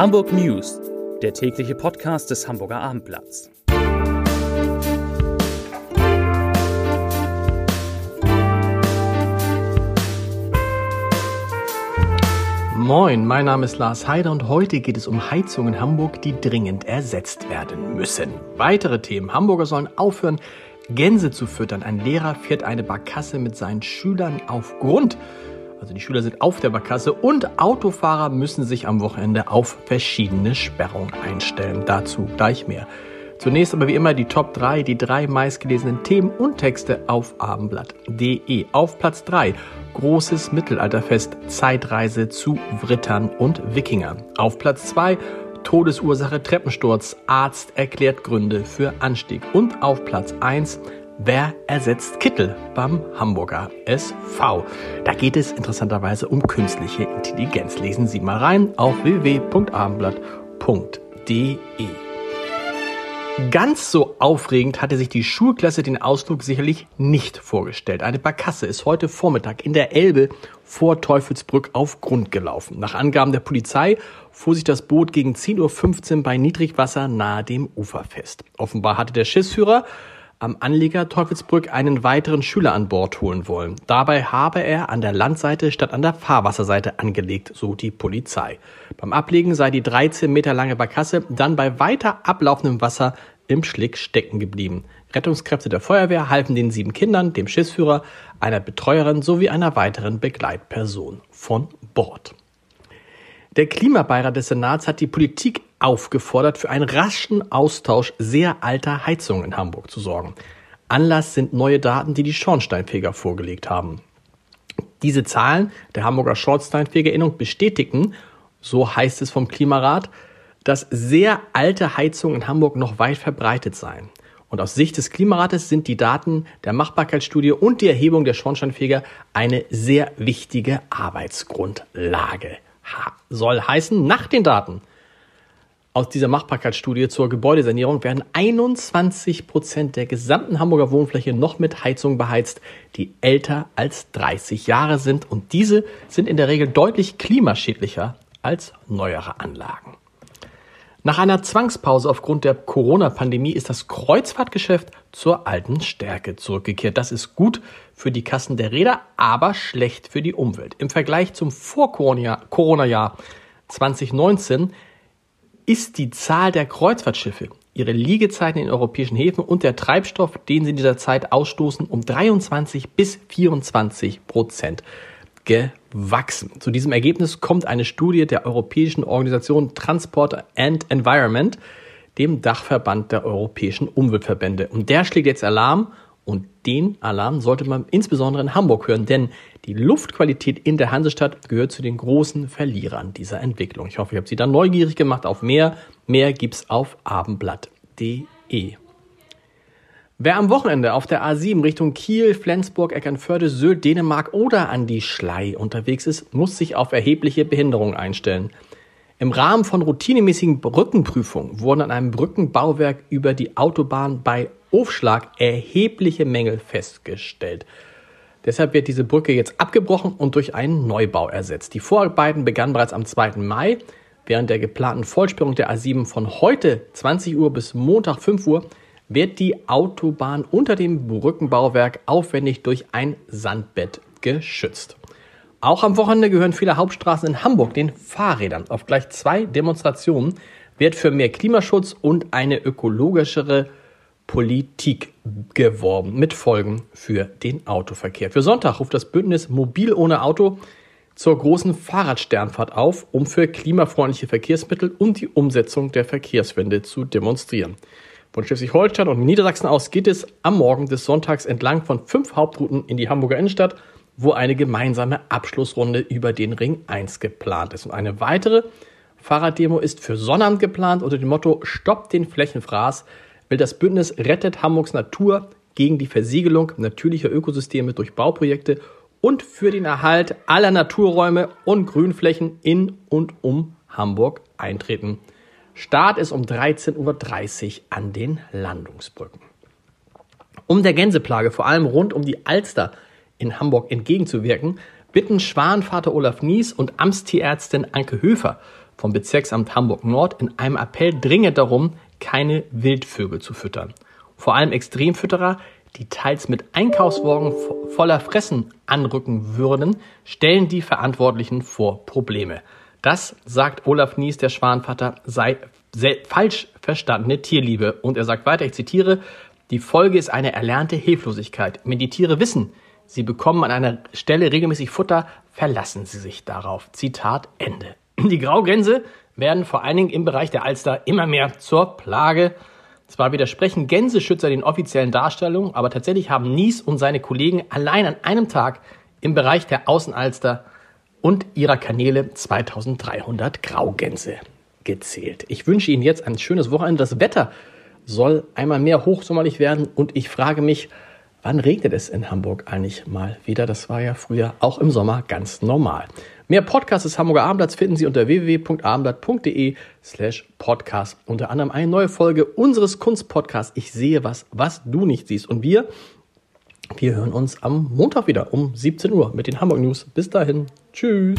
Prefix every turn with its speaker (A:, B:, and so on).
A: Hamburg News, der tägliche Podcast des Hamburger Abendblatts.
B: Moin, mein Name ist Lars Heider und heute geht es um Heizungen in Hamburg, die dringend ersetzt werden müssen. Weitere Themen. Hamburger sollen aufhören, Gänse zu füttern. Ein Lehrer fährt eine Barkasse mit seinen Schülern auf Grund. Also die Schüler sind auf der Barkasse und Autofahrer müssen sich am Wochenende auf verschiedene Sperrungen einstellen. Dazu gleich mehr. Zunächst aber wie immer die Top 3, die drei meistgelesenen Themen und Texte auf abendblatt.de. Auf Platz 3 Großes Mittelalterfest, Zeitreise zu Writtern und Wikingern. Auf Platz 2 Todesursache Treppensturz, Arzt erklärt Gründe für Anstieg. Und auf Platz 1 Wer ersetzt Kittel beim Hamburger SV? Da geht es interessanterweise um künstliche Intelligenz. Lesen Sie mal rein auf www.abendblatt.de. Ganz so aufregend hatte sich die Schulklasse den Ausflug sicherlich nicht vorgestellt. Eine Barkasse ist heute Vormittag in der Elbe vor Teufelsbrück auf Grund gelaufen. Nach Angaben der Polizei fuhr sich das Boot gegen 10.15 Uhr bei Niedrigwasser nahe dem Ufer fest. Offenbar hatte der Schiffsführer am Anleger Teufelsbrück einen weiteren Schüler an Bord holen wollen. Dabei habe er an der Landseite statt an der Fahrwasserseite angelegt, so die Polizei. Beim Ablegen sei die 13 Meter lange Barkasse dann bei weiter ablaufendem Wasser im Schlick stecken geblieben. Rettungskräfte der Feuerwehr halfen den sieben Kindern, dem Schiffsführer, einer Betreuerin sowie einer weiteren Begleitperson von Bord. Der Klimabeirat des Senats hat die Politik aufgefordert, für einen raschen Austausch sehr alter Heizungen in Hamburg zu sorgen. Anlass sind neue Daten, die die Schornsteinfeger vorgelegt haben. Diese Zahlen der Hamburger Schornsteinfegerinnung bestätigten, so heißt es vom Klimarat, dass sehr alte Heizungen in Hamburg noch weit verbreitet seien. Und aus Sicht des Klimarates sind die Daten der Machbarkeitsstudie und die Erhebung der Schornsteinfeger eine sehr wichtige Arbeitsgrundlage soll heißen, nach den Daten aus dieser Machbarkeitsstudie zur Gebäudesanierung werden 21 Prozent der gesamten Hamburger Wohnfläche noch mit Heizungen beheizt, die älter als 30 Jahre sind. Und diese sind in der Regel deutlich klimaschädlicher als neuere Anlagen. Nach einer Zwangspause aufgrund der Corona-Pandemie ist das Kreuzfahrtgeschäft zur alten Stärke zurückgekehrt. Das ist gut für die Kassen der Räder, aber schlecht für die Umwelt. Im Vergleich zum Vor-Corona-Jahr 2019 ist die Zahl der Kreuzfahrtschiffe, ihre Liegezeiten in europäischen Häfen und der Treibstoff, den sie in dieser Zeit ausstoßen, um 23 bis 24 Prozent gewachsen. Zu diesem Ergebnis kommt eine Studie der europäischen Organisation Transport and Environment, dem Dachverband der europäischen Umweltverbände. Und der schlägt jetzt Alarm und den Alarm sollte man insbesondere in Hamburg hören, denn die Luftqualität in der Hansestadt gehört zu den großen Verlierern dieser Entwicklung. Ich hoffe, ich habe Sie dann neugierig gemacht auf mehr. Mehr gibt's auf abendblatt.de. Wer am Wochenende auf der A7 Richtung Kiel, Flensburg, Eckernförde, Sylt, Dänemark oder an die Schlei unterwegs ist, muss sich auf erhebliche Behinderungen einstellen. Im Rahmen von routinemäßigen Brückenprüfungen wurden an einem Brückenbauwerk über die Autobahn bei Aufschlag erhebliche Mängel festgestellt. Deshalb wird diese Brücke jetzt abgebrochen und durch einen Neubau ersetzt. Die Vorarbeiten begannen bereits am 2. Mai. Während der geplanten Vollsperrung der A7 von heute 20 Uhr bis Montag 5 Uhr wird die Autobahn unter dem Brückenbauwerk aufwendig durch ein Sandbett geschützt. Auch am Wochenende gehören viele Hauptstraßen in Hamburg den Fahrrädern. Auf gleich zwei Demonstrationen wird für mehr Klimaschutz und eine ökologischere Politik geworben mit Folgen für den Autoverkehr. Für Sonntag ruft das Bündnis Mobil ohne Auto zur großen Fahrradsternfahrt auf, um für klimafreundliche Verkehrsmittel und die Umsetzung der Verkehrswende zu demonstrieren. Von Schleswig-Holstein und Niedersachsen aus geht es am Morgen des Sonntags entlang von fünf Hauptrouten in die Hamburger Innenstadt, wo eine gemeinsame Abschlussrunde über den Ring 1 geplant ist. Und eine weitere Fahrraddemo ist für Sonnabend geplant unter dem Motto Stoppt den Flächenfraß will das Bündnis Rettet Hamburgs Natur gegen die Versiegelung natürlicher Ökosysteme durch Bauprojekte und für den Erhalt aller Naturräume und Grünflächen in und um Hamburg eintreten. Start ist um 13.30 Uhr an den Landungsbrücken. Um der Gänseplage vor allem rund um die Alster in Hamburg entgegenzuwirken, bitten Schwanvater Olaf Nies und Amtstierärztin Anke Höfer vom Bezirksamt Hamburg Nord in einem Appell dringend darum, keine Wildvögel zu füttern. Vor allem Extremfütterer, die teils mit Einkaufswagen voller Fressen anrücken würden, stellen die Verantwortlichen vor Probleme. Das, sagt Olaf Nies, der Schwanvater, sei falsch verstandene Tierliebe. Und er sagt weiter, ich zitiere, die Folge ist eine erlernte Hilflosigkeit. Wenn die Tiere wissen, sie bekommen an einer Stelle regelmäßig Futter, verlassen sie sich darauf. Zitat Ende. Die Graugänse werden vor allen Dingen im Bereich der Alster immer mehr zur Plage. Zwar widersprechen Gänseschützer den offiziellen Darstellungen, aber tatsächlich haben Nies und seine Kollegen allein an einem Tag im Bereich der Außenalster und ihrer Kanäle 2300 Graugänse gezählt. Ich wünsche Ihnen jetzt ein schönes Wochenende. Das Wetter soll einmal mehr hochsommerlich werden und ich frage mich, wann regnet es in Hamburg eigentlich mal wieder? Das war ja früher auch im Sommer ganz normal. Mehr Podcasts des Hamburger Abendblatts finden Sie unter www.abendblatt.de slash podcast. Unter anderem eine neue Folge unseres Kunstpodcasts Ich sehe was, was du nicht siehst. Und wir, wir hören uns am Montag wieder um 17 Uhr mit den Hamburg News. Bis dahin. Tschüss.